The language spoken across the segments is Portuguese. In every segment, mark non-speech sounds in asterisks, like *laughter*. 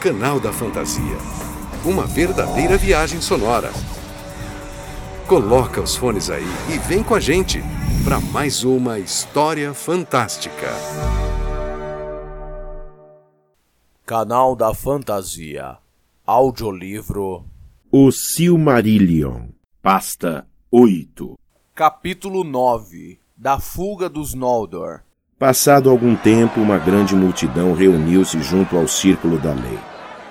Canal da Fantasia. Uma verdadeira viagem sonora. Coloca os fones aí e vem com a gente para mais uma história fantástica. Canal da Fantasia. Audiolivro. O Silmarillion. Pasta 8. Capítulo 9. Da fuga dos Noldor. Passado algum tempo, uma grande multidão reuniu-se junto ao círculo da lei.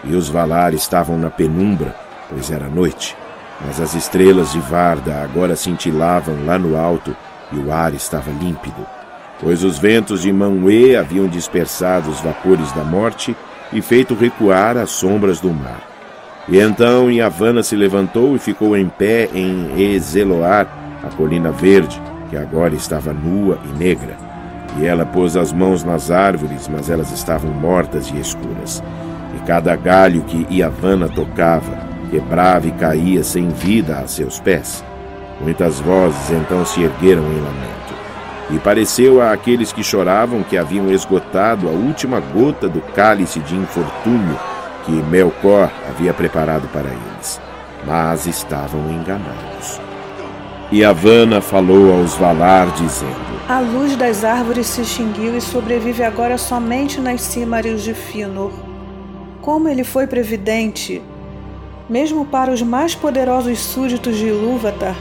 E os Valar estavam na penumbra, pois era noite. Mas as estrelas de Varda agora cintilavam lá no alto e o ar estava límpido, pois os ventos de Manwë haviam dispersado os vapores da morte e feito recuar as sombras do mar. E então Yavanna se levantou e ficou em pé em Ezeloar, a colina verde, que agora estava nua e negra. E ela pôs as mãos nas árvores, mas elas estavam mortas e escuras. E cada galho que Yavanna tocava, quebrava e caía sem vida a seus pés. Muitas vozes então se ergueram em lamento. E pareceu a aqueles que choravam que haviam esgotado a última gota do cálice de infortúnio que Melkor havia preparado para eles. Mas estavam enganados. E Havana falou aos Valar, dizendo: A luz das árvores se extinguiu e sobrevive agora somente nas Címares de Finor. Como ele foi previdente! Mesmo para os mais poderosos súditos de Ilúvatar,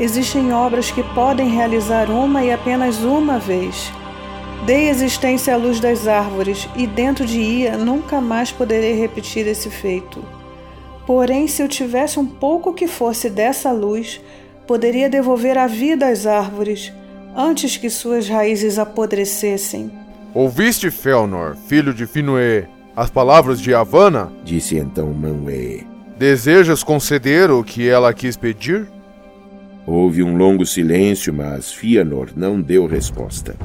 Existem obras que podem realizar uma e apenas uma vez. Dei existência à luz das árvores, e dentro de Ia nunca mais poderei repetir esse feito. Porém, se eu tivesse um pouco que fosse dessa luz, poderia devolver a vida às árvores, antes que suas raízes apodrecessem. Ouviste, Felnor, filho de Finwë, as palavras de Havana? Disse então Manwë. Desejas conceder o que ela quis pedir? Houve um longo silêncio, mas Fianor não deu resposta.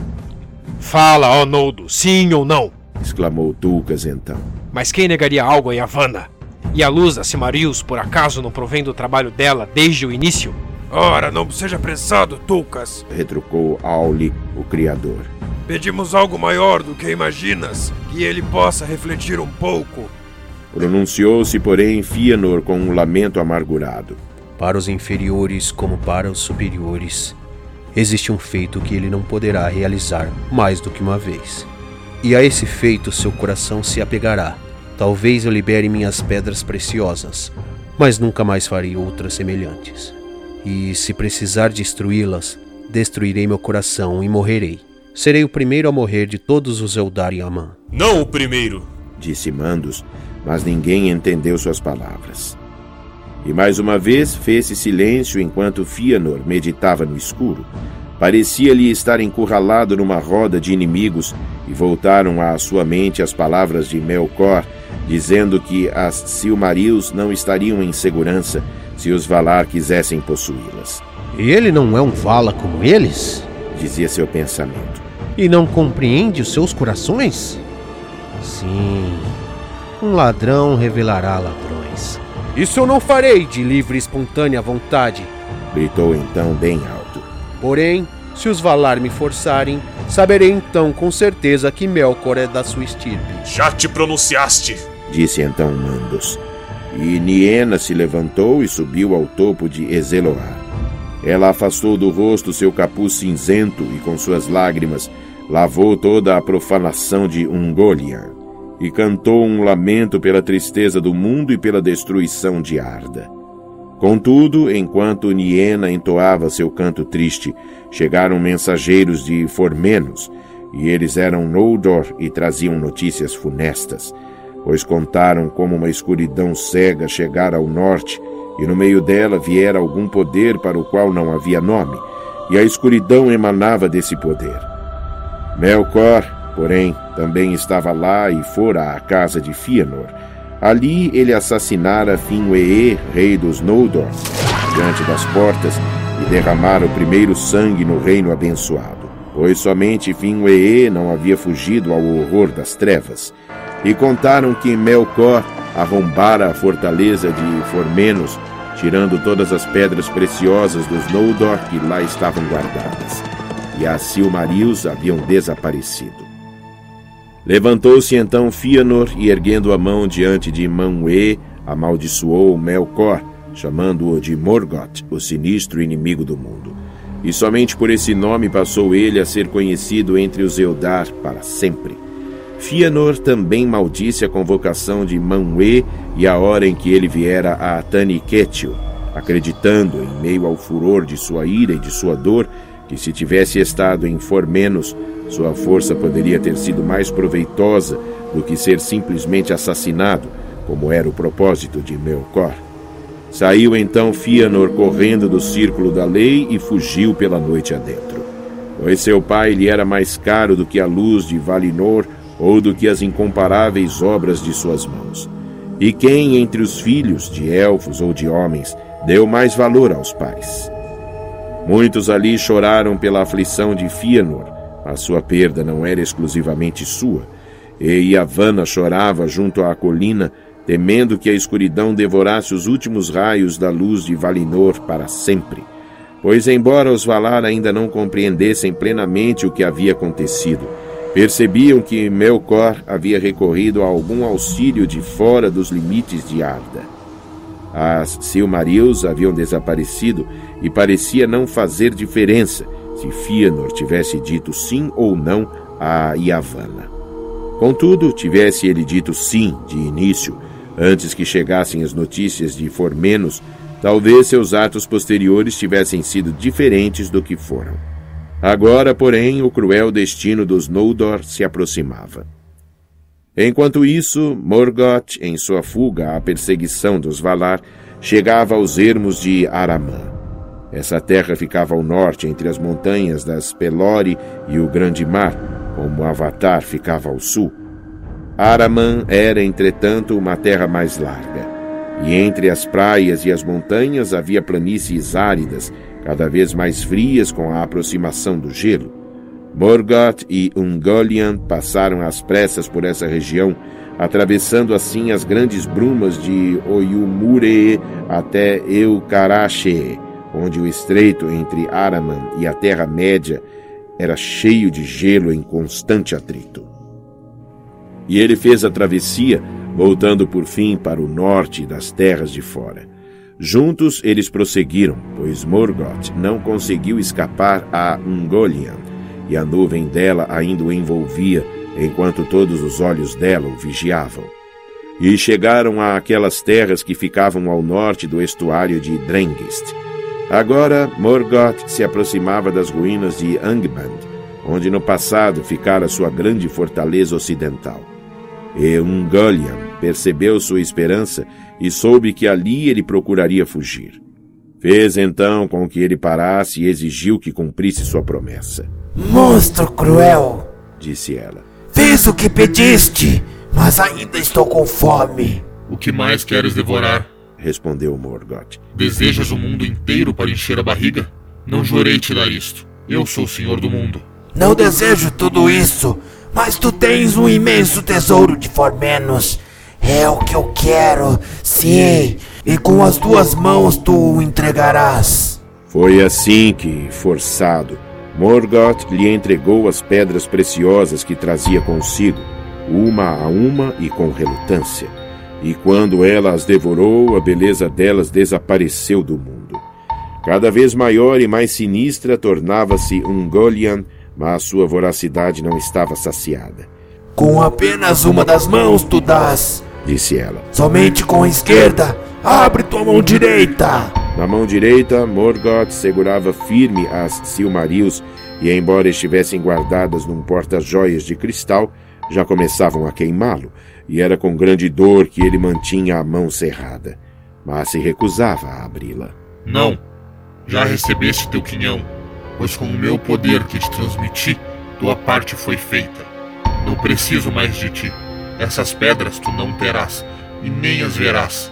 Fala, ó Noldo, sim ou não? exclamou Tulcas então. Mas quem negaria algo a Yavanna? E a luz da Simarius, por acaso, não provém do trabalho dela desde o início? Ora, não seja apressado, Tulcas, retrucou Auli, o Criador. Pedimos algo maior do que imaginas, que ele possa refletir um pouco. Pronunciou-se, porém, Fianor com um lamento amargurado para os inferiores como para os superiores, existe um feito que ele não poderá realizar mais do que uma vez. E a esse feito seu coração se apegará. Talvez eu libere minhas pedras preciosas, mas nunca mais farei outras semelhantes. E se precisar destruí-las, destruirei meu coração e morrerei. Serei o primeiro a morrer de todos os Eldar e Amã. Não o primeiro, disse Mandos, mas ninguém entendeu suas palavras. E mais uma vez fez-se silêncio enquanto Fianor meditava no escuro. Parecia-lhe estar encurralado numa roda de inimigos e voltaram à sua mente as palavras de Melkor, dizendo que as Silmarils não estariam em segurança se os Valar quisessem possuí-las. Ele não é um Vala como eles? Dizia seu pensamento. E não compreende os seus corações? Sim, um ladrão revelará ladrões. Isso eu não farei de livre e espontânea vontade. Gritou então bem alto. Porém, se os Valar me forçarem, saberei então com certeza que Melkor é da sua estirpe. Já te pronunciaste! Disse então Mandos. E Niena se levantou e subiu ao topo de Ezeloar. Ela afastou do rosto seu capuz cinzento e com suas lágrimas lavou toda a profanação de Ungoliant e cantou um lamento pela tristeza do mundo e pela destruição de Arda. Contudo, enquanto Niena entoava seu canto triste, chegaram mensageiros de Formenos, e eles eram Noldor e traziam notícias funestas, pois contaram como uma escuridão cega chegara ao norte, e no meio dela viera algum poder para o qual não havia nome, e a escuridão emanava desse poder. Melkor, Porém, também estava lá e fora à casa de Fëanor. Ali ele assassinara Finwë, rei dos Noldor, diante das portas, e derramara o primeiro sangue no reino abençoado. Pois somente Finwë não havia fugido ao horror das trevas. E contaram que Melkor arrombara a fortaleza de Formenos, tirando todas as pedras preciosas dos Noldor que lá estavam guardadas. E as Silmarils haviam desaparecido. Levantou-se então Fëanor e, erguendo a mão diante de Manwë, amaldiçoou Melkor, chamando-o de Morgoth, o sinistro inimigo do mundo. E somente por esse nome passou ele a ser conhecido entre os Eldar para sempre. Fëanor também maldisse a convocação de Manwë e a hora em que ele viera a Taniquetil, acreditando, em meio ao furor de sua ira e de sua dor, que se tivesse estado em Formenos, sua força poderia ter sido mais proveitosa do que ser simplesmente assassinado, como era o propósito de Melkor. Saiu então Fëanor correndo do círculo da lei e fugiu pela noite adentro. Pois seu pai lhe era mais caro do que a luz de Valinor ou do que as incomparáveis obras de suas mãos. E quem entre os filhos, de elfos ou de homens, deu mais valor aos pais? Muitos ali choraram pela aflição de Fëanor, a sua perda não era exclusivamente sua, e Yavanna chorava junto à colina, temendo que a escuridão devorasse os últimos raios da luz de Valinor para sempre. Pois, embora os Valar ainda não compreendessem plenamente o que havia acontecido, percebiam que Melkor havia recorrido a algum auxílio de fora dos limites de Arda. As Silmarils haviam desaparecido e parecia não fazer diferença se Fëanor tivesse dito sim ou não a Yavanna. Contudo, tivesse ele dito sim de início, antes que chegassem as notícias de Formenos, talvez seus atos posteriores tivessem sido diferentes do que foram. Agora, porém, o cruel destino dos Noldor se aproximava. Enquanto isso, Morgoth, em sua fuga à perseguição dos Valar, chegava aos ermos de Aramã. Essa terra ficava ao norte, entre as montanhas das Pelori e o Grande Mar, como Avatar ficava ao sul. Araman era, entretanto, uma terra mais larga, e entre as praias e as montanhas havia planícies áridas, cada vez mais frias com a aproximação do gelo. Morgoth e Ungoliant passaram às pressas por essa região, atravessando assim as grandes brumas de Oyumure até Eukarache, onde o estreito entre Araman e a Terra-média era cheio de gelo em constante atrito. E ele fez a travessia, voltando por fim para o norte das terras de fora. Juntos eles prosseguiram, pois Morgoth não conseguiu escapar a Ungoliant, e a nuvem dela ainda o envolvia, enquanto todos os olhos dela o vigiavam. E chegaram a aquelas terras que ficavam ao norte do estuário de Drengist, Agora, Morgoth se aproximava das ruínas de Angband, onde no passado ficara sua grande fortaleza ocidental. E Ungoliant percebeu sua esperança e soube que ali ele procuraria fugir. Fez então com que ele parasse e exigiu que cumprisse sua promessa. Monstro cruel, disse ela. Fiz o que pediste, mas ainda estou com fome. O que mais queres devorar? respondeu Morgoth. Desejas o mundo inteiro para encher a barriga? Não jurei te dar isto. Eu sou o senhor do mundo. Não desejo tudo isso, mas tu tens um imenso tesouro de Formenos. É o que eu quero, sim, e com as tuas mãos tu o entregarás. Foi assim que, forçado, Morgoth lhe entregou as pedras preciosas que trazia consigo, uma a uma e com relutância e quando ela as devorou, a beleza delas desapareceu do mundo. Cada vez maior e mais sinistra tornava-se um Golian, mas sua voracidade não estava saciada. Com apenas uma das mãos tu dás, disse ela. Somente com a esquerda, abre tua mão direita. Na mão direita, Morgoth segurava firme as Silmarils e, embora estivessem guardadas num porta-joias de cristal, já começavam a queimá-lo, e era com grande dor que ele mantinha a mão cerrada, mas se recusava a abri-la. Não, já recebeste teu quinhão, pois com o meu poder que te transmiti, tua parte foi feita. Não preciso mais de ti. Essas pedras tu não terás, e nem as verás.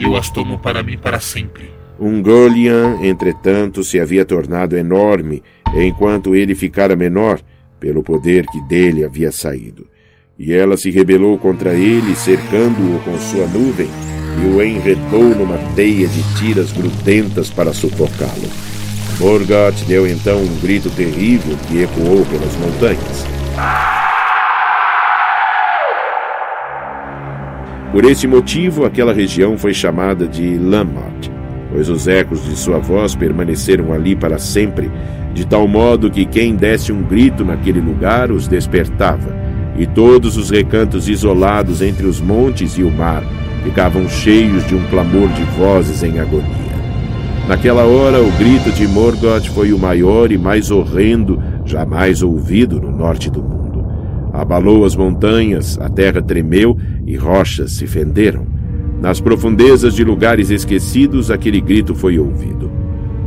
Eu as tomo para mim para sempre. Ungolian, entretanto, se havia tornado enorme, enquanto ele ficara menor, pelo poder que dele havia saído. E ela se rebelou contra ele, cercando-o com sua nuvem, e o enredou numa teia de tiras grudentas para sufocá-lo. Morgoth deu então um grito terrível que ecoou pelas montanhas. Por esse motivo, aquela região foi chamada de Lamot, pois os ecos de sua voz permaneceram ali para sempre, de tal modo que quem desse um grito naquele lugar os despertava, e todos os recantos isolados entre os montes e o mar ficavam cheios de um clamor de vozes em agonia. Naquela hora, o grito de Morgoth foi o maior e mais horrendo jamais ouvido no norte do mundo. Abalou as montanhas, a terra tremeu e rochas se fenderam. Nas profundezas de lugares esquecidos, aquele grito foi ouvido.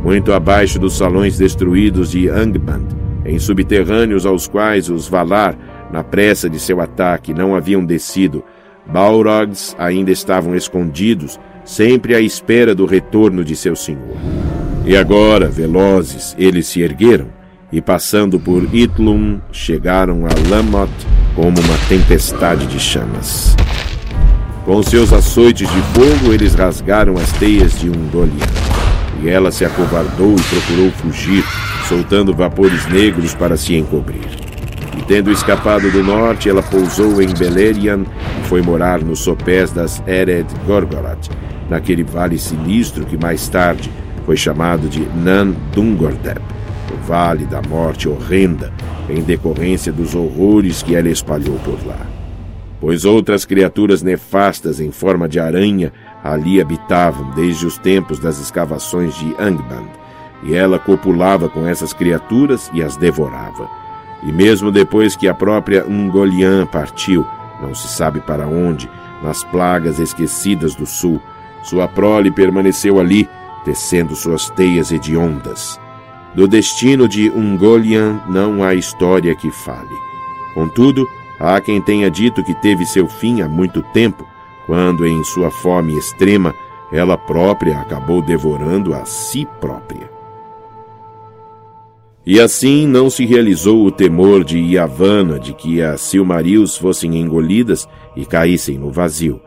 Muito abaixo dos salões destruídos de Angband, em subterrâneos aos quais os Valar, na pressa de seu ataque, não haviam descido, Balrogs ainda estavam escondidos, sempre à espera do retorno de seu senhor. E agora, velozes, eles se ergueram e, passando por Itlum, chegaram a Lamot como uma tempestade de chamas. Com seus açoites de fogo, eles rasgaram as teias de um Dolian. E ela se acovardou e procurou fugir, soltando vapores negros para se encobrir. E tendo escapado do norte, ela pousou em Beleriand e foi morar nos sopés das Ered Gorgoroth, naquele vale sinistro que mais tarde foi chamado de Nan Dungordeb, o Vale da Morte Horrenda, em decorrência dos horrores que ela espalhou por lá. Pois outras criaturas nefastas em forma de aranha ali habitavam desde os tempos das escavações de Angband, e ela copulava com essas criaturas e as devorava e mesmo depois que a própria Ungolian partiu, não se sabe para onde, nas plagas esquecidas do sul, sua prole permaneceu ali, tecendo suas teias hediondas. Do destino de Ungolian não há história que fale. Contudo, há quem tenha dito que teve seu fim há muito tempo, quando, em sua fome extrema, ela própria acabou devorando a si própria. E assim não se realizou o temor de Yavanna de que as Silmarils fossem engolidas e caíssem no vazio,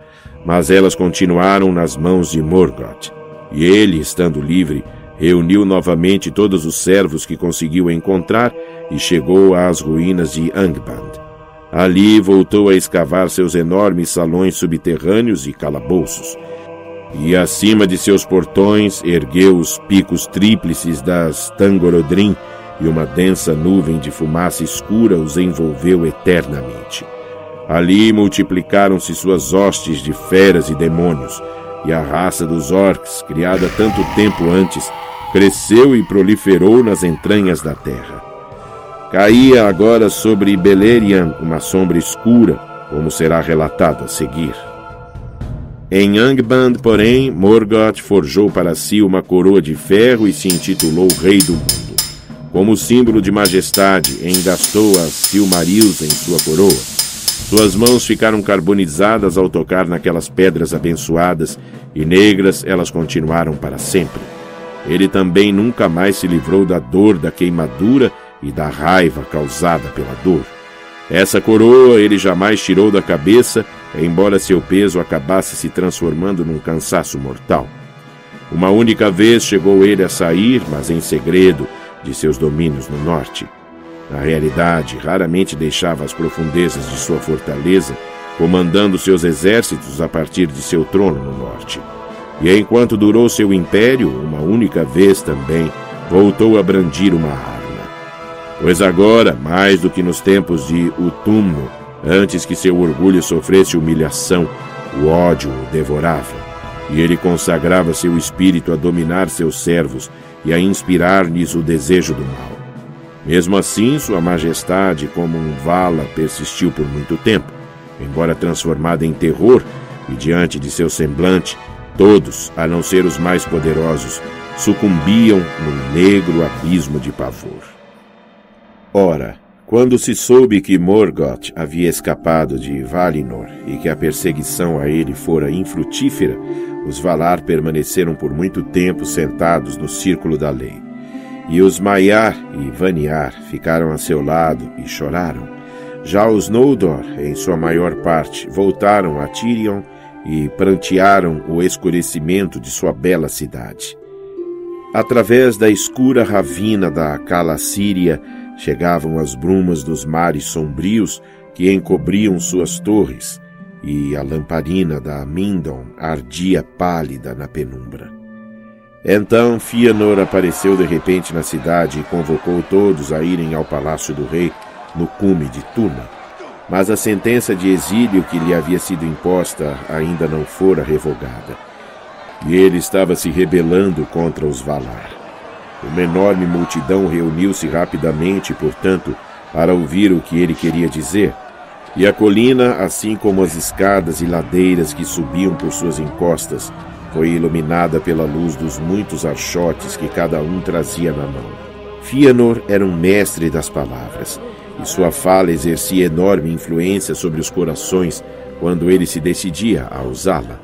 mas elas continuaram nas mãos de Morgoth. E ele, estando livre, reuniu novamente todos os servos que conseguiu encontrar e chegou às ruínas de Angband. Ali voltou a escavar seus enormes salões subterrâneos e calabouços. E acima de seus portões ergueu os picos tríplices das Tangorodrim, e uma densa nuvem de fumaça escura os envolveu eternamente. Ali multiplicaram-se suas hostes de feras e demônios, e a raça dos orcs, criada tanto tempo antes, cresceu e proliferou nas entranhas da terra. Caía agora sobre Beleriand uma sombra escura, como será relatado a seguir. Em Angband, porém, Morgoth forjou para si uma coroa de ferro e se intitulou Rei do Mundo. Como símbolo de majestade, engastou as Silmarils em sua coroa. Suas mãos ficaram carbonizadas ao tocar naquelas pedras abençoadas, e negras elas continuaram para sempre. Ele também nunca mais se livrou da dor da queimadura e da raiva causada pela dor. Essa coroa ele jamais tirou da cabeça, embora seu peso acabasse se transformando num cansaço mortal. Uma única vez chegou ele a sair, mas em segredo, de seus domínios no norte. Na realidade, raramente deixava as profundezas de sua fortaleza, comandando seus exércitos a partir de seu trono no norte. E enquanto durou seu império, uma única vez também, voltou a brandir uma arma. Pois agora, mais do que nos tempos de Utumno, antes que seu orgulho sofresse humilhação, o ódio o devorava. E ele consagrava seu espírito a dominar seus servos e a inspirar-lhes o desejo do mal. Mesmo assim, Sua Majestade, como um vala, persistiu por muito tempo, embora transformada em terror, e diante de seu semblante, todos, a não ser os mais poderosos, sucumbiam num negro abismo de pavor. Ora, quando se soube que Morgoth havia escapado de Valinor e que a perseguição a ele fora infrutífera, os Valar permaneceram por muito tempo sentados no círculo da lei. E os Maiar e Vaniar ficaram a seu lado e choraram. Já os Noldor, em sua maior parte, voltaram a Tirion e prantearam o escurecimento de sua bela cidade. Através da escura ravina da Cala-Síria chegavam as brumas dos mares sombrios que encobriam suas torres, e a lamparina da Mindon ardia pálida na penumbra. Então Fianor apareceu de repente na cidade e convocou todos a irem ao palácio do rei no cume de Tuna. Mas a sentença de exílio que lhe havia sido imposta ainda não fora revogada. E ele estava se rebelando contra os Valar. Uma enorme multidão reuniu-se rapidamente, portanto, para ouvir o que ele queria dizer. E a colina, assim como as escadas e ladeiras que subiam por suas encostas, foi iluminada pela luz dos muitos archotes que cada um trazia na mão. Fianor era um mestre das palavras, e sua fala exercia enorme influência sobre os corações quando ele se decidia a usá-la.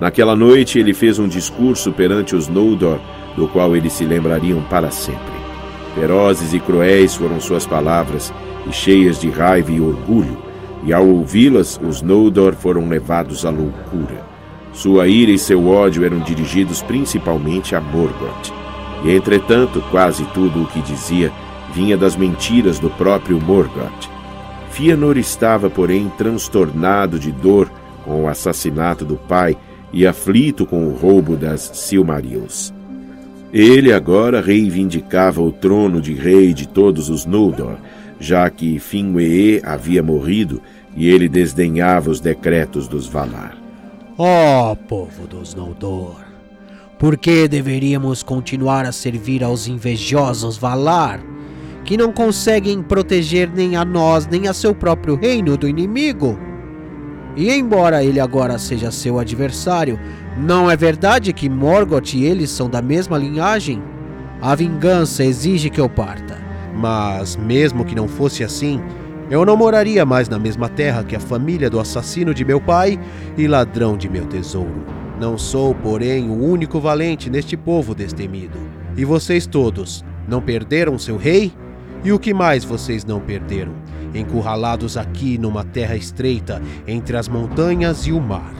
Naquela noite ele fez um discurso perante os Noldor, do qual eles se lembrariam para sempre. Ferozes e cruéis foram suas palavras, e cheias de raiva e orgulho, e ao ouvi-las, os Noldor foram levados à loucura. Sua ira e seu ódio eram dirigidos principalmente a Morgoth. E entretanto, quase tudo o que dizia vinha das mentiras do próprio Morgoth. Fëanor estava, porém, transtornado de dor com o assassinato do pai e aflito com o roubo das Silmarils. Ele agora reivindicava o trono de rei de todos os Noldor, já que Finwë havia morrido e ele desdenhava os decretos dos Valar. Ó oh, povo dos Noldor, por que deveríamos continuar a servir aos invejosos Valar, que não conseguem proteger nem a nós nem a seu próprio reino do inimigo? E embora ele agora seja seu adversário, não é verdade que Morgoth e eles são da mesma linhagem? A vingança exige que eu parta. Mas, mesmo que não fosse assim, eu não moraria mais na mesma terra que a família do assassino de meu pai e ladrão de meu tesouro. Não sou, porém, o único valente neste povo destemido. E vocês todos não perderam seu rei? E o que mais vocês não perderam? Encurralados aqui numa terra estreita entre as montanhas e o mar.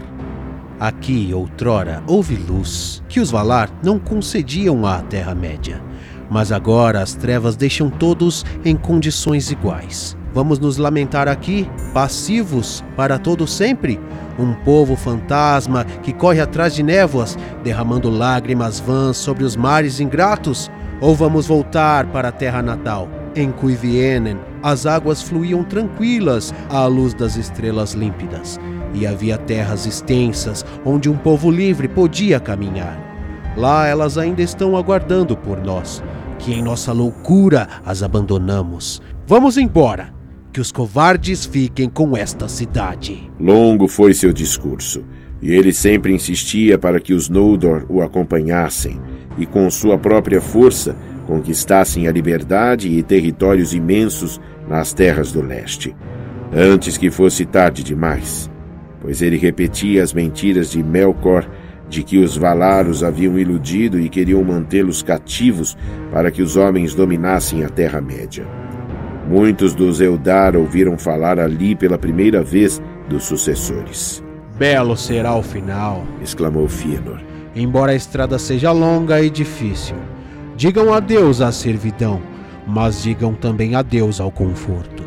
Aqui, outrora, houve luz que os Valar não concediam à Terra-média. Mas agora as trevas deixam todos em condições iguais. Vamos nos lamentar aqui, passivos para todo sempre? Um povo fantasma que corre atrás de névoas, derramando lágrimas vãs sobre os mares ingratos? Ou vamos voltar para a terra natal? Em Cuivienen, as águas fluíam tranquilas à luz das estrelas límpidas, e havia terras extensas onde um povo livre podia caminhar. Lá elas ainda estão aguardando por nós, que em nossa loucura as abandonamos. Vamos embora! que os covardes fiquem com esta cidade. Longo foi seu discurso, e ele sempre insistia para que os Noldor o acompanhassem e, com sua própria força, conquistassem a liberdade e territórios imensos nas terras do leste, antes que fosse tarde demais, pois ele repetia as mentiras de Melkor de que os Valar os haviam iludido e queriam mantê-los cativos para que os homens dominassem a Terra-média. Muitos dos Eldar ouviram falar ali pela primeira vez dos sucessores. Belo será o final, exclamou Fëanor. Embora a estrada seja longa e difícil, digam adeus à servidão, mas digam também adeus ao conforto.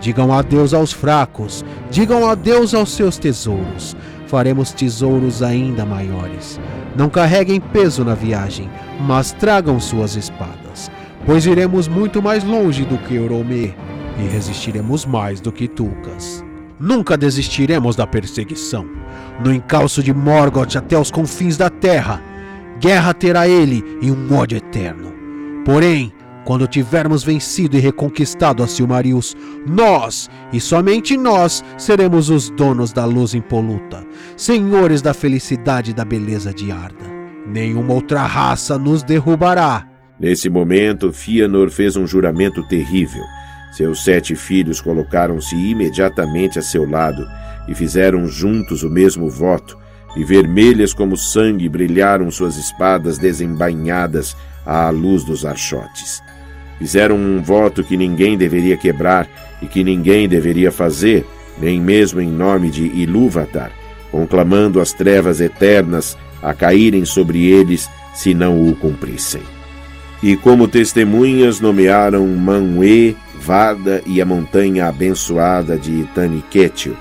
Digam adeus aos fracos, digam adeus aos seus tesouros. Faremos tesouros ainda maiores. Não carreguem peso na viagem, mas tragam suas espadas pois iremos muito mais longe do que Eurome e resistiremos mais do que Tulkas. Nunca desistiremos da perseguição. No encalço de Morgoth até os confins da terra, guerra terá ele e um ódio eterno. Porém, quando tivermos vencido e reconquistado a Silmarils, nós, e somente nós, seremos os donos da luz impoluta, senhores da felicidade e da beleza de Arda. Nenhuma outra raça nos derrubará Nesse momento, Fianor fez um juramento terrível. Seus sete filhos colocaram-se imediatamente a seu lado e fizeram juntos o mesmo voto, e vermelhas como sangue brilharam suas espadas desembainhadas à luz dos archotes. Fizeram um voto que ninguém deveria quebrar e que ninguém deveria fazer, nem mesmo em nome de Ilúvatar, conclamando as trevas eternas a caírem sobre eles se não o cumprissem e como testemunhas nomearam Manwë, Vada e a montanha abençoada de Taniquetil,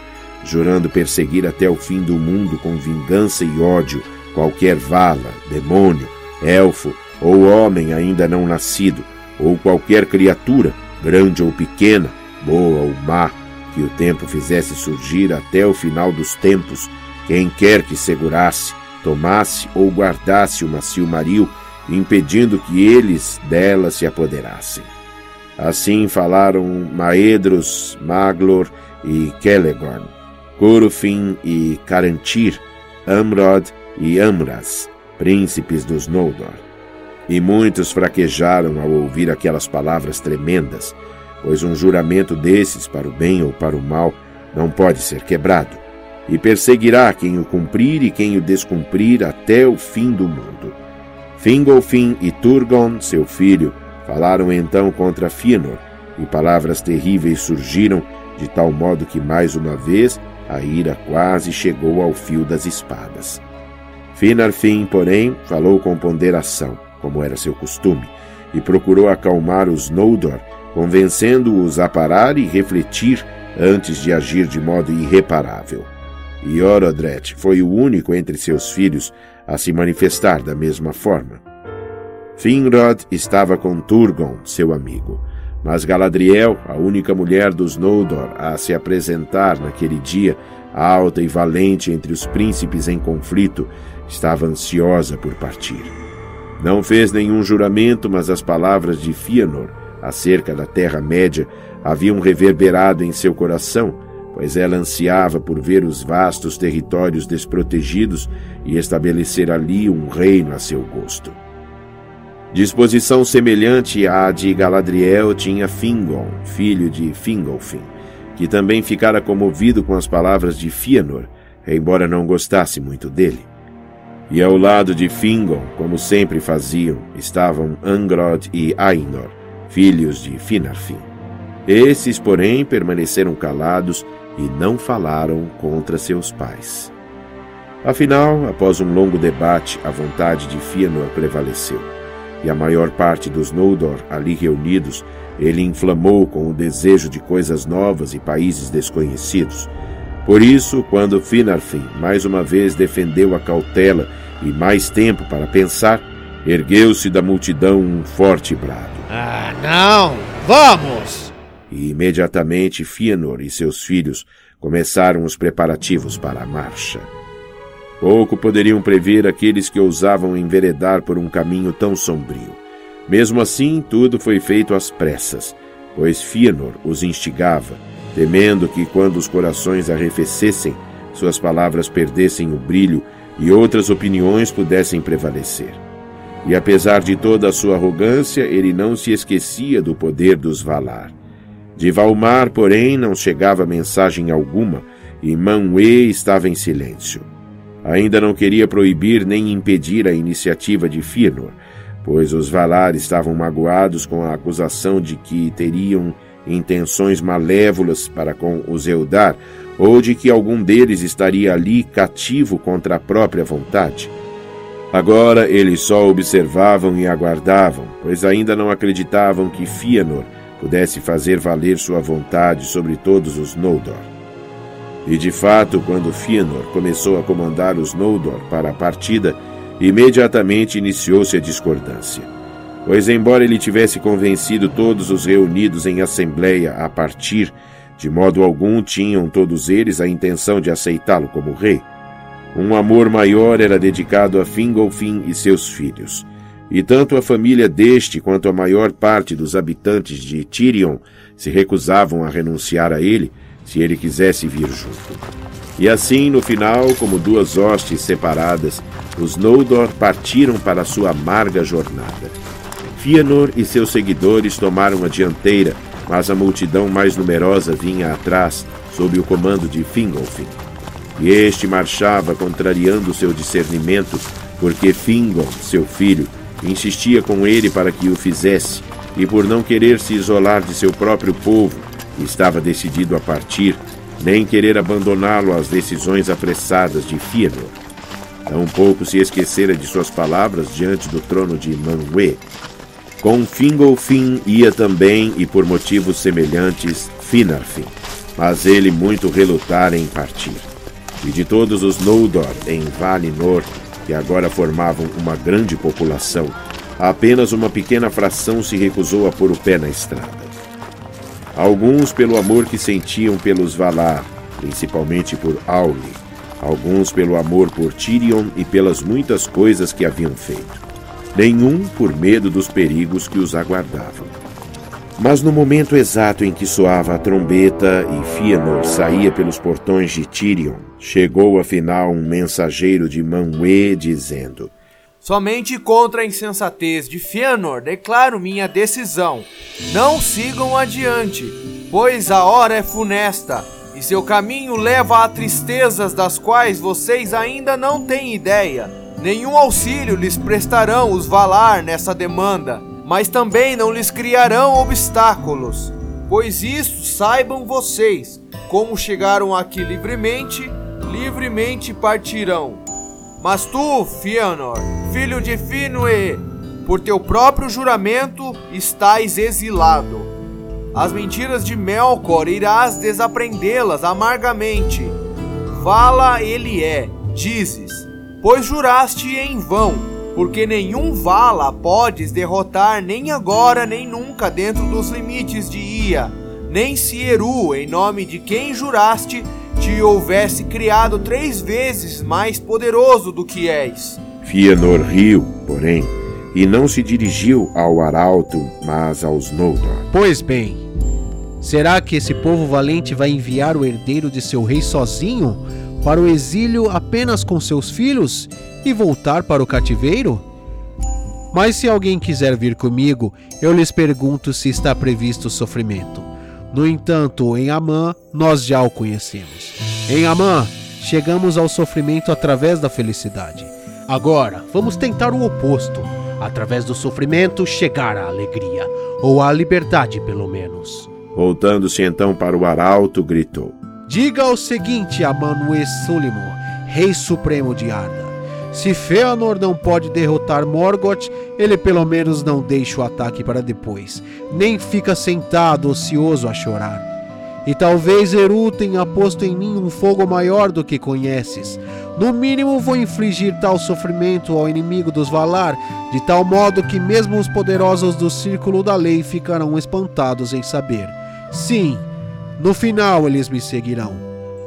jurando perseguir até o fim do mundo com vingança e ódio qualquer vala, demônio, elfo ou homem ainda não nascido, ou qualquer criatura, grande ou pequena, boa ou má, que o tempo fizesse surgir até o final dos tempos, quem quer que segurasse, tomasse ou guardasse uma Silmaril, impedindo que eles dela se apoderassem. Assim falaram Maedros, Maglor e Celegorn, Curufin e Carantir, Amrod e Amras, príncipes dos Noldor. E muitos fraquejaram ao ouvir aquelas palavras tremendas, pois um juramento desses, para o bem ou para o mal, não pode ser quebrado, e perseguirá quem o cumprir e quem o descumprir até o fim do mundo. Fingolfin e Turgon, seu filho, falaram então contra Fëanor, e palavras terríveis surgiram, de tal modo que mais uma vez a ira quase chegou ao fio das espadas. Finarfin, porém, falou com ponderação, como era seu costume, e procurou acalmar os Noldor, convencendo-os a parar e refletir antes de agir de modo irreparável. E Orodret foi o único entre seus filhos a se manifestar da mesma forma. Finrod estava com Turgon, seu amigo, mas Galadriel, a única mulher dos Noldor a se apresentar naquele dia, alta e valente entre os príncipes em conflito, estava ansiosa por partir. Não fez nenhum juramento, mas as palavras de Fëanor acerca da Terra-média haviam reverberado em seu coração, pois ela ansiava por ver os vastos territórios desprotegidos e estabelecer ali um reino a seu gosto. Disposição semelhante à de Galadriel tinha Fingon, filho de Fingolfin, que também ficara comovido com as palavras de Fëanor, embora não gostasse muito dele. E ao lado de Fingon, como sempre faziam, estavam Angrod e Ainor, filhos de Finarfin. Esses, porém, permaneceram calados e não falaram contra seus pais. Afinal, após um longo debate, a vontade de Fëanor prevaleceu e a maior parte dos Noldor ali reunidos, ele inflamou com o desejo de coisas novas e países desconhecidos. Por isso, quando Finarfin mais uma vez defendeu a cautela e mais tempo para pensar, ergueu-se da multidão um forte brado. Ah, não! Vamos! E imediatamente Fëanor e seus filhos começaram os preparativos para a marcha. Pouco poderiam prever aqueles que ousavam enveredar por um caminho tão sombrio. Mesmo assim, tudo foi feito às pressas, pois Fëanor os instigava, temendo que quando os corações arrefecessem, suas palavras perdessem o brilho e outras opiniões pudessem prevalecer. E apesar de toda a sua arrogância, ele não se esquecia do poder dos Valar. De Valmar, porém, não chegava mensagem alguma, e Manwë estava em silêncio. Ainda não queria proibir nem impedir a iniciativa de Fëanor, pois os Valar estavam magoados com a acusação de que teriam intenções malévolas para com os Eldar, ou de que algum deles estaria ali cativo contra a própria vontade. Agora eles só observavam e aguardavam, pois ainda não acreditavam que Fëanor pudesse fazer valer sua vontade sobre todos os Noldor. E de fato, quando Fëanor começou a comandar os Noldor para a partida, imediatamente iniciou-se a discordância. Pois, embora ele tivesse convencido todos os reunidos em assembleia a partir, de modo algum tinham todos eles a intenção de aceitá-lo como rei. Um amor maior era dedicado a Fingolfin e seus filhos. E tanto a família deste quanto a maior parte dos habitantes de Tirion se recusavam a renunciar a ele se ele quisesse vir junto. E assim, no final, como duas hostes separadas, os Noldor partiram para sua amarga jornada. Fëanor e seus seguidores tomaram a dianteira, mas a multidão mais numerosa vinha atrás, sob o comando de Fingolfin. E este marchava contrariando seu discernimento, porque Fingon, seu filho, insistia com ele para que o fizesse, e por não querer se isolar de seu próprio povo, estava decidido a partir, nem querer abandoná-lo às decisões apressadas de Fëanor. Tampouco se esquecera de suas palavras diante do trono de Manwë. Com Fingolfin ia também, e por motivos semelhantes, Finarfin. mas ele muito relutara em partir. E de todos os Noldor em Valinor, que agora formavam uma grande população, apenas uma pequena fração se recusou a pôr o pé na estrada. Alguns pelo amor que sentiam pelos Valar, principalmente por Auli, alguns pelo amor por Tirion e pelas muitas coisas que haviam feito. Nenhum por medo dos perigos que os aguardavam. Mas no momento exato em que soava a trombeta e Fëanor saía pelos portões de Tirion, chegou afinal um mensageiro de Manwë dizendo: Somente contra a insensatez de Fëanor declaro minha decisão. Não sigam adiante, pois a hora é funesta e seu caminho leva a tristezas das quais vocês ainda não têm ideia. Nenhum auxílio lhes prestarão os Valar nessa demanda mas também não lhes criarão obstáculos. Pois isto saibam vocês: como chegaram aqui livremente, livremente partirão. Mas tu, Fëanor, filho de Finwë, por teu próprio juramento estás exilado. As mentiras de Melkor irás desaprendê-las amargamente. Fala ele é, dizes, pois juraste em vão porque nenhum Vala podes derrotar nem agora nem nunca dentro dos limites de Ia, nem se Eru, em nome de quem juraste, te houvesse criado três vezes mais poderoso do que és. Fëanor riu, porém, e não se dirigiu ao Arauto, mas aos Noldor. Pois bem, será que esse povo valente vai enviar o herdeiro de seu rei sozinho para o exílio apenas com seus filhos e voltar para o cativeiro? Mas se alguém quiser vir comigo, eu lhes pergunto se está previsto o sofrimento. No entanto, em Amã, nós já o conhecemos. Em Amã, chegamos ao sofrimento através da felicidade. Agora, vamos tentar o oposto. Através do sofrimento, chegar à alegria, ou à liberdade, pelo menos. Voltando-se então para o arauto, gritou: Diga o seguinte a Sulimon, Rei Supremo de Arda. Se Fëanor não pode derrotar Morgoth, ele pelo menos não deixa o ataque para depois, nem fica sentado ocioso a chorar. E talvez Eru tenha posto em mim um fogo maior do que conheces. No mínimo vou infligir tal sofrimento ao inimigo dos Valar, de tal modo que mesmo os poderosos do Círculo da Lei ficarão espantados em saber. Sim, no final eles me seguirão.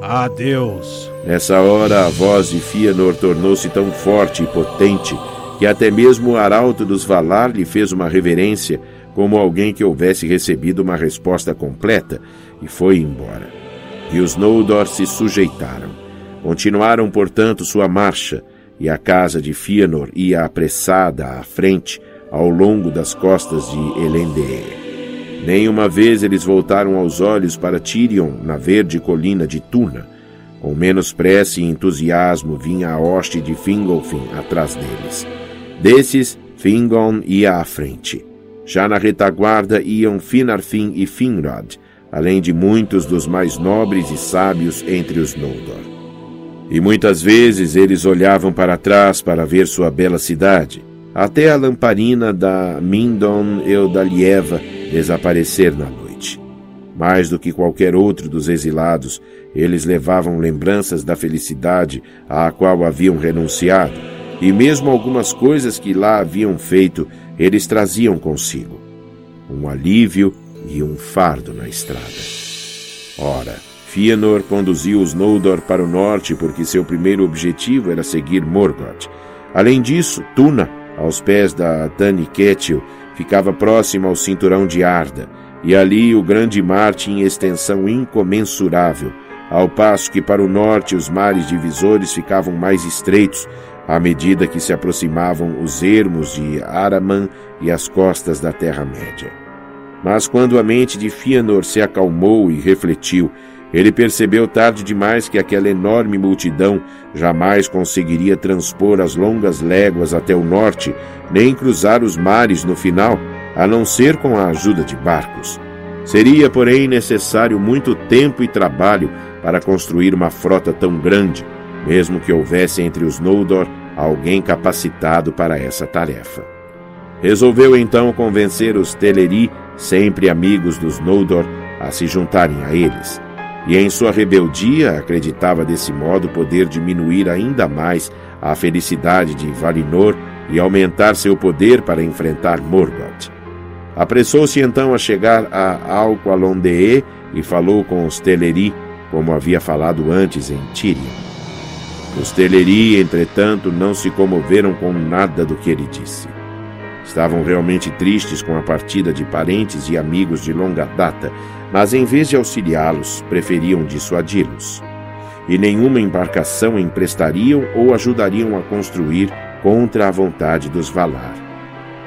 Adeus. Nessa hora, a voz de Fëanor tornou-se tão forte e potente que até mesmo o arauto dos Valar lhe fez uma reverência, como alguém que houvesse recebido uma resposta completa, e foi embora. E os Noldor se sujeitaram. Continuaram, portanto, sua marcha, e a casa de Fëanor ia apressada à frente, ao longo das costas de Elendil. Nem uma vez eles voltaram aos olhos para Tirion na verde colina de Tuna. Com menos pressa e entusiasmo vinha a hoste de Fingolfin atrás deles. Desses, Fingon ia à frente. Já na retaguarda iam Finarfin e Finrod, além de muitos dos mais nobres e sábios entre os Noldor. E muitas vezes eles olhavam para trás para ver sua bela cidade, até a lamparina da Mindon Eudalieva desaparecer na noite. Mais do que qualquer outro dos exilados, eles levavam lembranças da felicidade à qual haviam renunciado, e mesmo algumas coisas que lá haviam feito, eles traziam consigo. Um alívio e um fardo na estrada. Ora, Fëanor conduziu os Noldor para o norte porque seu primeiro objetivo era seguir Morgoth. Além disso, Tuna, aos pés da Tani Ketil, ficava próximo ao cinturão de Arda, e ali o grande mar tinha extensão incomensurável, ao passo que para o norte os mares divisores ficavam mais estreitos à medida que se aproximavam os ermos de Araman e as costas da Terra-média. Mas quando a mente de Fëanor se acalmou e refletiu, ele percebeu tarde demais que aquela enorme multidão jamais conseguiria transpor as longas léguas até o norte, nem cruzar os mares no final, a não ser com a ajuda de barcos. Seria, porém, necessário muito tempo e trabalho para construir uma frota tão grande, mesmo que houvesse entre os Noldor alguém capacitado para essa tarefa. Resolveu então convencer os Teleri, sempre amigos dos Noldor, a se juntarem a eles. e em sua rebeldia acreditava desse modo poder diminuir ainda mais a felicidade de Valinor e aumentar seu poder para enfrentar Morgoth. Apressou-se então a chegar a Alqualondee e falou com os Teleri, como havia falado antes em Tíria. Os Teleri, entretanto, não se comoveram com nada do que ele disse. Estavam realmente tristes com a partida de parentes e amigos de longa data, mas em vez de auxiliá-los, preferiam dissuadi-los. E nenhuma embarcação emprestariam ou ajudariam a construir contra a vontade dos Valar.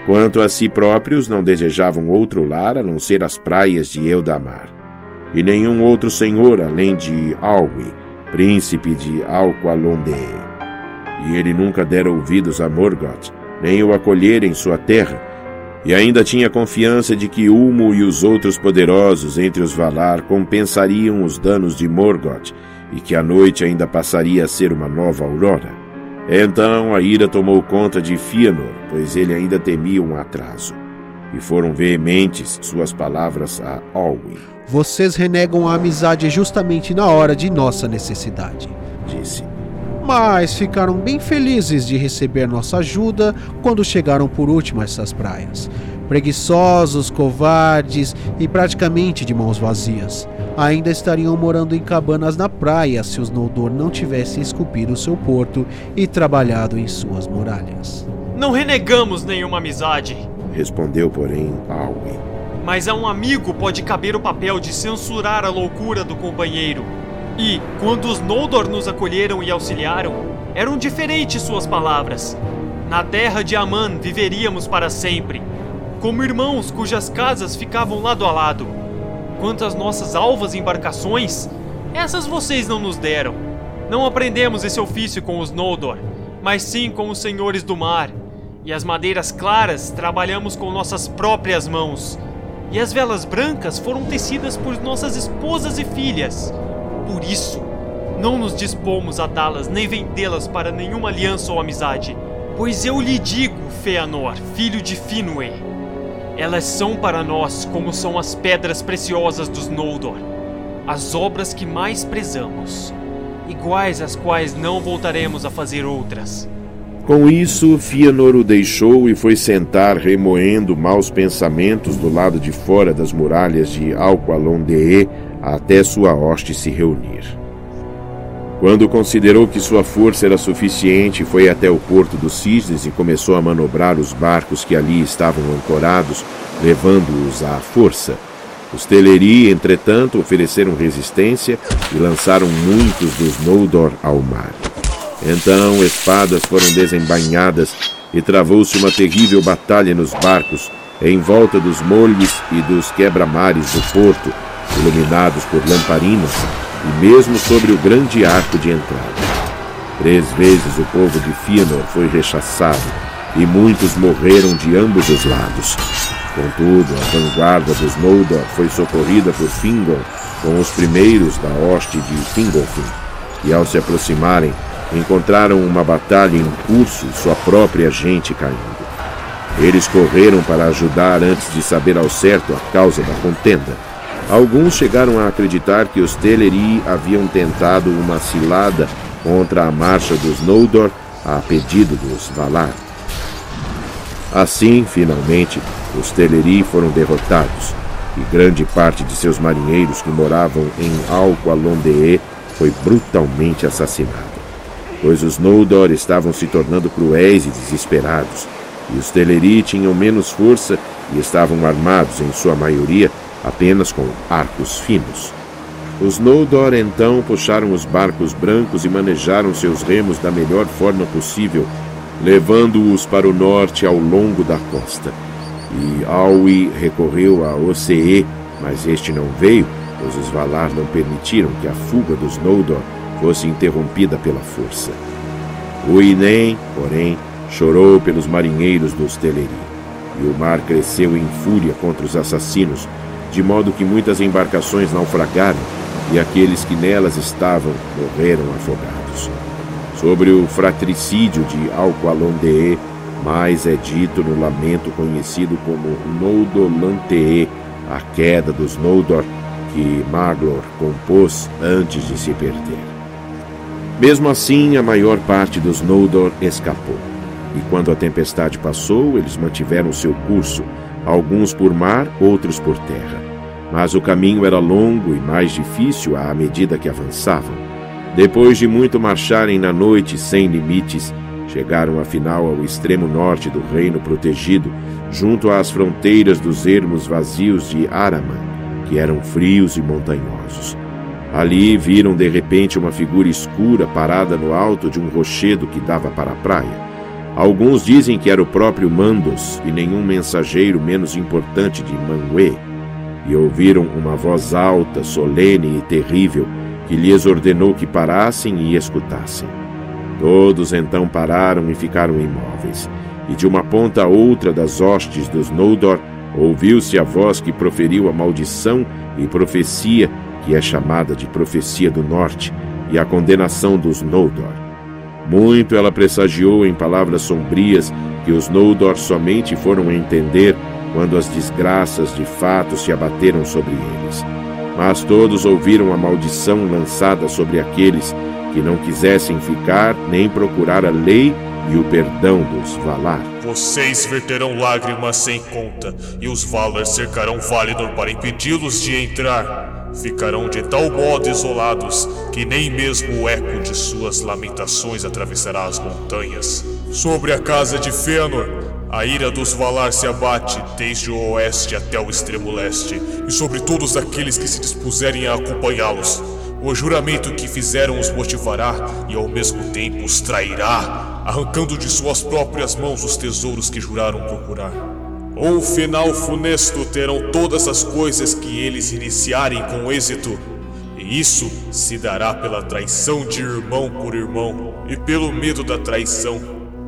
Quanto a si próprios, não desejavam outro lar a não ser as praias de Eldamar. E nenhum outro senhor além de Alwi, príncipe de Alqualondee. E ele nunca dera ouvidos a Morgoth, nem o acolher em sua terra, e ainda tinha confiança de que Ulmo e os outros poderosos entre os Valar compensariam os danos de Morgoth e que a noite ainda passaria a ser uma nova aurora. Então a ira tomou conta de Fëanor, pois ele ainda temia um atraso. E foram veementes suas palavras a Olwyn. Vocês renegam a amizade justamente na hora de nossa necessidade, disse. Mas ficaram bem felizes de receber nossa ajuda quando chegaram por último a essas praias. Preguiçosos, covardes e praticamente de mãos vazias ainda estariam morando em cabanas na praia se os Noldor não tivessem esculpido seu porto e trabalhado em suas muralhas. Não renegamos nenhuma amizade, respondeu, porém, Alwyn. Mas a um amigo pode caber o papel de censurar a loucura do companheiro. E, quando os Noldor nos acolheram e auxiliaram, eram diferentes suas palavras. Na terra de Aman viveríamos para sempre, como irmãos cujas casas ficavam lado a lado Quanto às nossas alvas embarcações, essas vocês não nos deram. Não aprendemos esse ofício com os Noldor, mas sim com os senhores do mar. E as madeiras claras trabalhamos com nossas próprias mãos. E as velas brancas foram tecidas por nossas esposas e filhas. Por isso, não nos dispomos a dá-las nem vendê-las para nenhuma aliança ou amizade. Pois eu lhe digo, Feanor, filho de Finwë, elas são para nós como são as pedras preciosas dos Noldor, as obras que mais prezamos, iguais às quais não voltaremos a fazer outras. Com isso, Fëanor o deixou e foi sentar remoendo maus pensamentos do lado de fora das muralhas de Alqualondee até sua hoste se reunir. Quando considerou que sua força era suficiente, foi até o porto dos Cisnes e começou a manobrar os barcos que ali estavam ancorados, levando-os à força. Os Teleri, entretanto, ofereceram resistência e lançaram muitos dos Noldor ao mar. Então espadas foram desembainhadas e travou-se uma terrível batalha nos barcos, em volta dos molhes e dos quebra-mares do porto, iluminados por lamparinas, e mesmo sobre o grande arco de entrada. Três vezes o povo de Fëanor foi rechaçado, e muitos morreram de ambos os lados. Contudo, a vanguarda dos Noldor foi socorrida por Fingon com os primeiros da hoste de Fingolfin, e ao se aproximarem, encontraram uma batalha em curso sua própria gente caindo. Eles correram para ajudar antes de saber ao certo a causa da contenda Alguns chegaram a acreditar que os Teleri haviam tentado uma cilada contra a marcha dos Noldor a pedido dos Valar. Assim, finalmente, os Teleri foram derrotados e grande parte de seus marinheiros que moravam em Alqualondee foi brutalmente assassinada, pois os Noldor estavam se tornando cruéis e desesperados, e os Teleri tinham menos força e estavam armados, em sua maioria, apenas com arcos finos. Os Noldor então puxaram os barcos brancos e manejaram seus remos da melhor forma possível, levando-os para o norte ao longo da costa. E Aui recorreu a Ocee, mas este não veio, pois os Valar não permitiram que a fuga dos Noldor fosse interrompida pela força. O Inem, porém, chorou pelos marinheiros dos Teleri, e o mar cresceu em fúria contra os assassinos, de modo que muitas embarcações naufragaram e aqueles que nelas estavam morreram afogados. Sobre o fratricídio de Alqualondee, mais é dito no lamento conhecido como Noldolantee, a queda dos Noldor, que Maglor compôs antes de se perder. Mesmo assim, a maior parte dos Noldor escapou. E quando a tempestade passou, eles mantiveram seu curso, alguns por mar, outros por terra. Mas o caminho era longo e mais difícil à medida que avançavam. Depois de muito marcharem na noite sem limites, chegaram afinal ao extremo norte do reino protegido, junto às fronteiras dos ermos vazios de Araman, que eram frios e montanhosos. Ali viram de repente uma figura escura parada no alto de um rochedo que dava para a praia. Alguns dizem que era o próprio Mandos e nenhum mensageiro menos importante de Manwë, e ouviram uma voz alta, solene e terrível que lhes ordenou que parassem e escutassem. Todos então pararam e ficaram imóveis, e de uma ponta a outra das hostes dos Noldor ouviu-se a voz que proferiu a maldição e profecia que é chamada de profecia do norte e a condenação dos Noldor. Muito ela pressagiou em palavras sombrias que os Noldor somente foram entender quando as desgraças de fato se abateram sobre eles. Mas todos ouviram a maldição lançada sobre aqueles que não quisessem ficar nem procurar a lei e o perdão dos Valar. Vocês verterão lágrimas sem conta, e os Valar cercarão Valinor para impedi-los de entrar. Ficarão de tal modo isolados que nem mesmo o eco de suas lamentações atravessará as montanhas. Sobre a casa de Fëanor, a ira dos Valar se abate desde o oeste até o extremo leste, e sobre todos aqueles que se dispuserem a acompanhá-los. O juramento que fizeram os motivará e ao mesmo tempo os trairá, arrancando de suas próprias mãos os tesouros que juraram procurar. Um final funesto terão todas as coisas que eles iniciarem com êxito, e isso se dará pela traição de irmão por irmão e pelo medo da traição.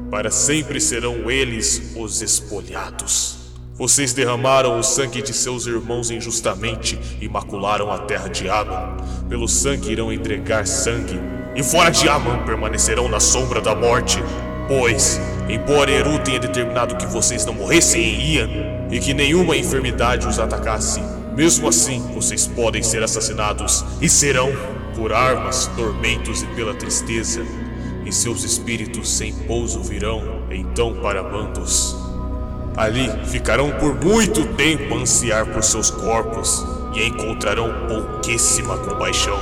Para sempre serão eles os espolhados. Vocês derramaram o sangue de seus irmãos injustamente e macularam a terra de Aman. Pelo sangue irão entregar sangue, e fora de Aman permanecerão na sombra da morte. Pois, embora Eru tenha determinado que vocês não morressem em Ian e que nenhuma enfermidade os atacasse, mesmo assim vocês podem ser assassinados e serão por armas, tormentos e pela tristeza. E seus espíritos sem pouso virão então para Mandos. Ali ficarão por muito tempo a ansiar por seus corpos e encontrarão pouquíssima compaixão,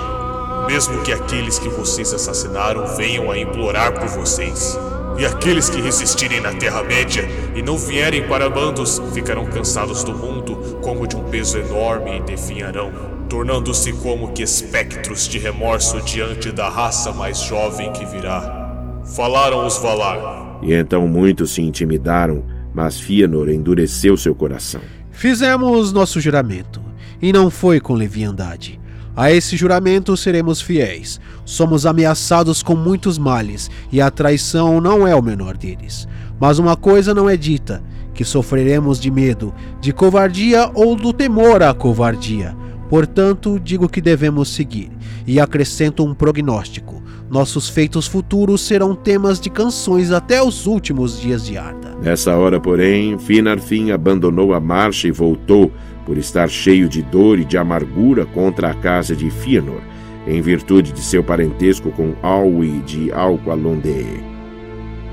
mesmo que aqueles que vocês assassinaram venham a implorar por vocês. E aqueles que resistirem na Terra-média e não vierem para bandos ficarão cansados do mundo como de um peso enorme e definharão, tornando-se como que espectros de remorso diante da raça mais jovem que virá. Falaram os Valar. E então muitos se intimidaram, mas Fëanor endureceu seu coração. Fizemos nosso juramento, e não foi com leviandade. A esse juramento seremos fiéis. Somos ameaçados com muitos males, e a traição não é o menor deles. Mas uma coisa não é dita: que sofreremos de medo, de covardia ou do temor à covardia. Portanto, digo que devemos seguir, e acrescento um prognóstico. Nossos feitos futuros serão temas de canções até os últimos dias de Arda. Nessa hora, porém, Finarfin abandonou a marcha e voltou, por estar cheio de dor e de amargura contra a casa de Fëanor, em virtude de seu parentesco com Alwi de Alqualondee.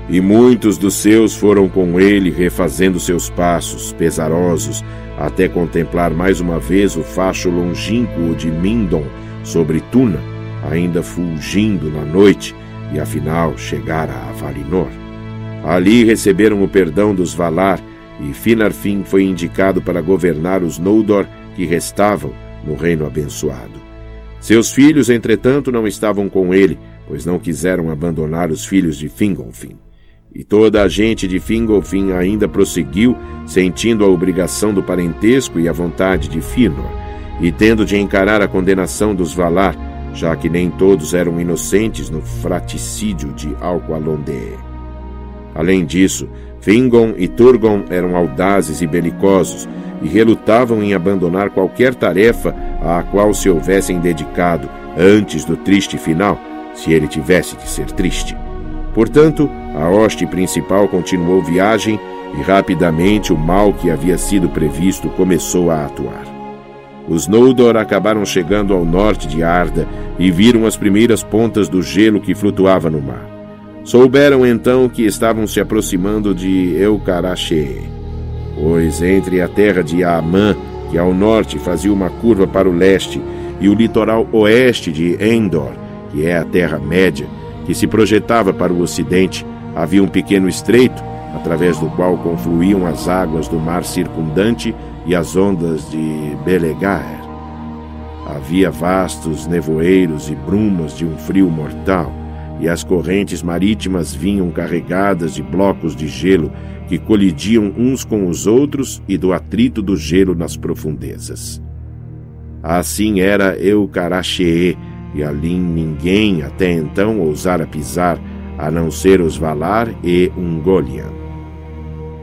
E muitos dos seus foram com ele, refazendo seus passos, pesarosos, até contemplar mais uma vez o facho longínquo de Mindon sobre Tuna, ainda fulgindo na noite, e afinal chegar a Valinor. Ali receberam o perdão dos Valar, e Finarfin foi indicado para governar os Noldor que restavam no reino abençoado. Seus filhos, entretanto, não estavam com ele, pois não quiseram abandonar os filhos de Fingolfin. E toda a gente de Fingolfin ainda prosseguiu, sentindo a obrigação do parentesco e a vontade de Fëanor, e tendo de encarar a condenação dos Valar, já que nem todos eram inocentes no fraticídio de Alqualondee. Além disso, Fingon e Turgon eram audazes e belicosos e relutavam em abandonar qualquer tarefa à qual se houvessem dedicado antes do triste final, se ele tivesse de ser triste. Portanto, a hoste principal continuou viagem e rapidamente o mal que havia sido previsto começou a atuar. os Noldor acabaram chegando ao norte de Arda e viram as primeiras pontas do gelo que flutuava no mar. Souberam então que estavam se aproximando de Eucarache, pois entre a terra de Aamã, que ao norte fazia uma curva para o leste, e o litoral oeste de Endor, que é a Terra-média, que se projetava para o ocidente, havia um pequeno estreito, através do qual confluíam as águas do mar circundante e as ondas de Belegaer. Havia vastos nevoeiros e brumas de um frio mortal, e as correntes marítimas vinham carregadas de blocos de gelo que colidiam uns com os outros e do atrito do gelo nas profundezas. Assim era Eucaraxee, e ali ninguém até então ousara pisar, a não ser os Valar e Ungoliant.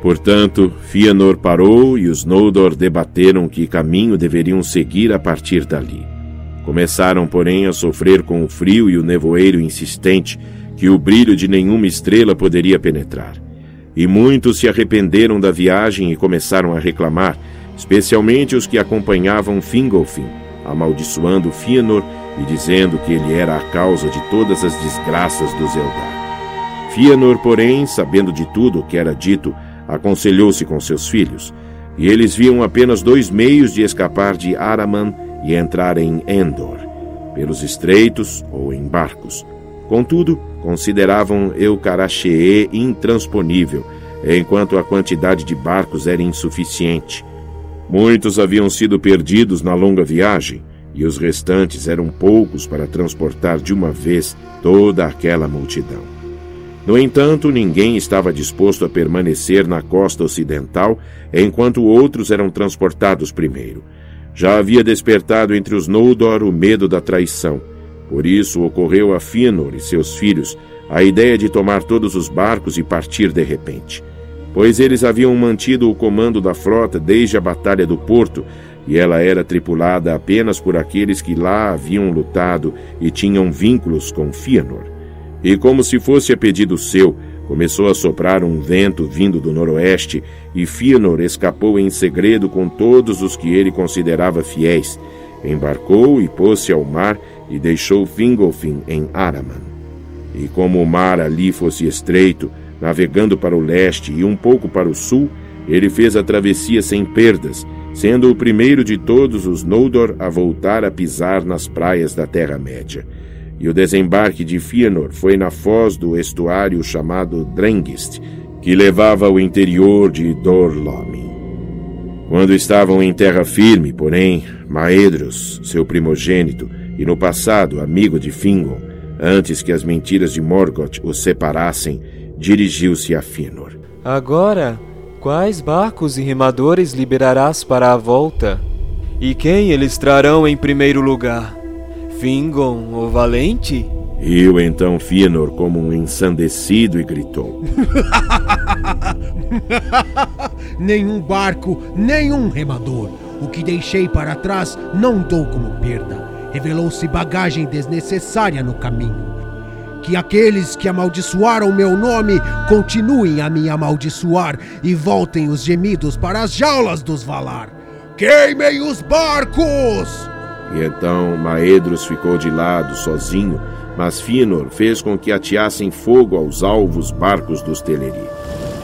Portanto, Fëanor parou e os Noldor debateram que caminho deveriam seguir a partir dali. Começaram, porém, a sofrer com o frio e o nevoeiro insistente que o brilho de nenhuma estrela poderia penetrar. E muitos se arrependeram da viagem e começaram a reclamar, especialmente os que acompanhavam Fingolfin, amaldiçoando Fëanor e dizendo que ele era a causa de todas as desgraças dos Eldar. Fëanor, porém, sabendo de tudo o que era dito, aconselhou-se com seus filhos, e eles viam apenas dois meios de escapar de Araman e entrar em Endor, pelos estreitos ou em barcos. Contudo, consideravam Eucaraxee intransponível, enquanto a quantidade de barcos era insuficiente. Muitos haviam sido perdidos na longa viagem, e os restantes eram poucos para transportar de uma vez toda aquela multidão. No entanto, ninguém estava disposto a permanecer na costa ocidental enquanto outros eram transportados primeiro. Já havia despertado entre os Noldor o medo da traição. Por isso ocorreu a Fëanor e seus filhos a ideia de tomar todos os barcos e partir de repente. Pois eles haviam mantido o comando da frota desde a Batalha do Porto, e ela era tripulada apenas por aqueles que lá haviam lutado e tinham vínculos com Fëanor. E como se fosse a pedido seu, começou a soprar um vento vindo do noroeste, e Fëanor escapou em segredo com todos os que ele considerava fiéis. Embarcou e pôs-se ao mar e deixou Fingolfin em Araman. E como o mar ali fosse estreito, navegando para o leste e um pouco para o sul, ele fez a travessia sem perdas, sendo o primeiro de todos os Noldor a voltar a pisar nas praias da Terra-média e o desembarque de Fëanor foi na foz do estuário chamado Drengist, que levava ao interior de Dorlomin. Quando estavam em terra firme, porém, Maedros, seu primogênito, e no passado amigo de Fingon, antes que as mentiras de Morgoth os separassem, dirigiu-se a Fëanor. Agora, quais barcos e remadores liberarás para a volta? E quem eles trarão em primeiro lugar? Fingon, o valente? Riu então Fëanor como um ensandecido e gritou: *laughs* Nenhum barco, nenhum remador. O que deixei para trás não dou como perda. Revelou-se bagagem desnecessária no caminho. Que aqueles que amaldiçoaram meu nome continuem a me amaldiçoar e voltem os gemidos para as jaulas dos Valar. Queimem os barcos! E então Maedros ficou de lado, sozinho, mas Fëanor fez com que ateassem fogo aos alvos barcos dos Teleri.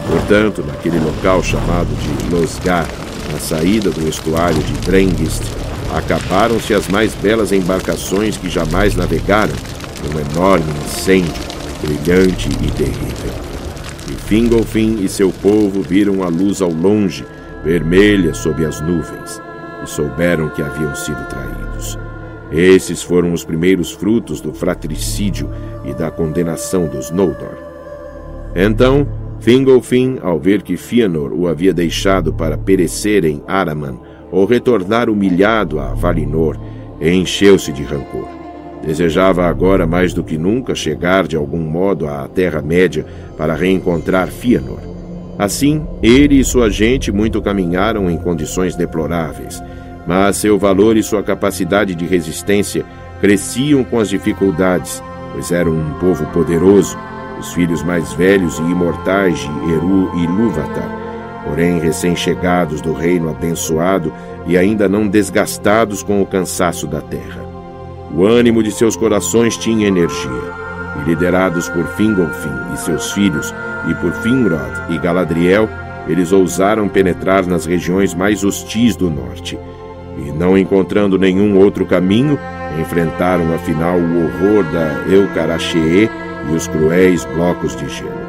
Portanto, naquele local chamado de Losgar, na saída do estuário de Drengist, acabaram-se as mais belas embarcações que jamais navegaram, num enorme incêndio, brilhante e terrível. E Fingolfin e seu povo viram a luz ao longe, vermelha sob as nuvens, e souberam que haviam sido traídos. Esses foram os primeiros frutos do fratricídio e da condenação dos Noldor. Então, Fingolfin, ao ver que Fëanor o havia deixado para perecer em Araman ou retornar humilhado a Valinor, encheu-se de rancor. Desejava agora mais do que nunca chegar de algum modo à Terra-média para reencontrar Fëanor. Assim, ele e sua gente muito caminharam em condições deploráveis, mas seu valor e sua capacidade de resistência cresciam com as dificuldades, pois eram um povo poderoso, os filhos mais velhos e imortais de Eru e Lúvatar, porém recém-chegados do reino abençoado e ainda não desgastados com o cansaço da terra. O ânimo de seus corações tinha energia, e liderados por Fingolfin e seus filhos, e por Finrod e Galadriel, eles ousaram penetrar nas regiões mais hostis do norte, e não encontrando nenhum outro caminho, enfrentaram afinal o horror da Eucarachee e os cruéis blocos de gelo.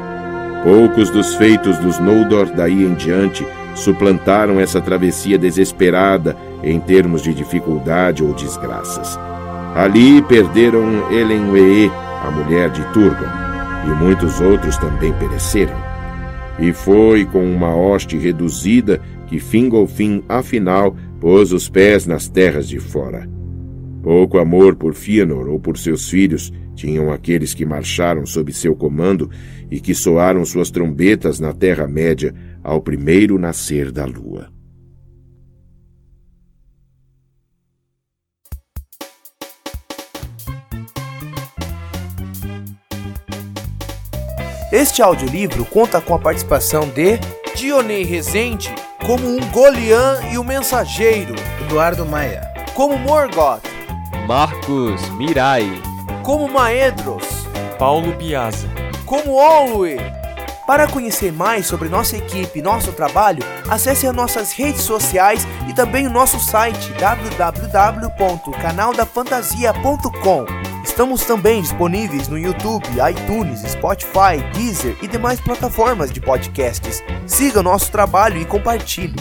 Poucos dos feitos dos Noldor daí em diante suplantaram essa travessia desesperada em termos de dificuldade ou desgraças. Ali perderam Elenwee, a mulher de Turgon, e muitos outros também pereceram. E foi com uma hoste reduzida que Fingolfin, afinal, pôs os pés nas terras de fora. Pouco amor por Fëanor ou por seus filhos tinham aqueles que marcharam sob seu comando e que soaram suas trombetas na Terra-média ao primeiro nascer da lua. Este audiolivro conta com a participação de Dionei Rezende como um Golian e o Mensageiro, Eduardo Maia, como Morgoth, Marcos Mirai, como Maedros, Paulo Piazza, como Olwe. Para conhecer mais sobre nossa equipe e nosso trabalho, acesse as nossas redes sociais e também o nosso site www.canaldafantasia.com. Estamos também disponíveis no YouTube, iTunes, Spotify, Deezer e demais plataformas de podcasts. Siga nosso trabalho e compartilhe.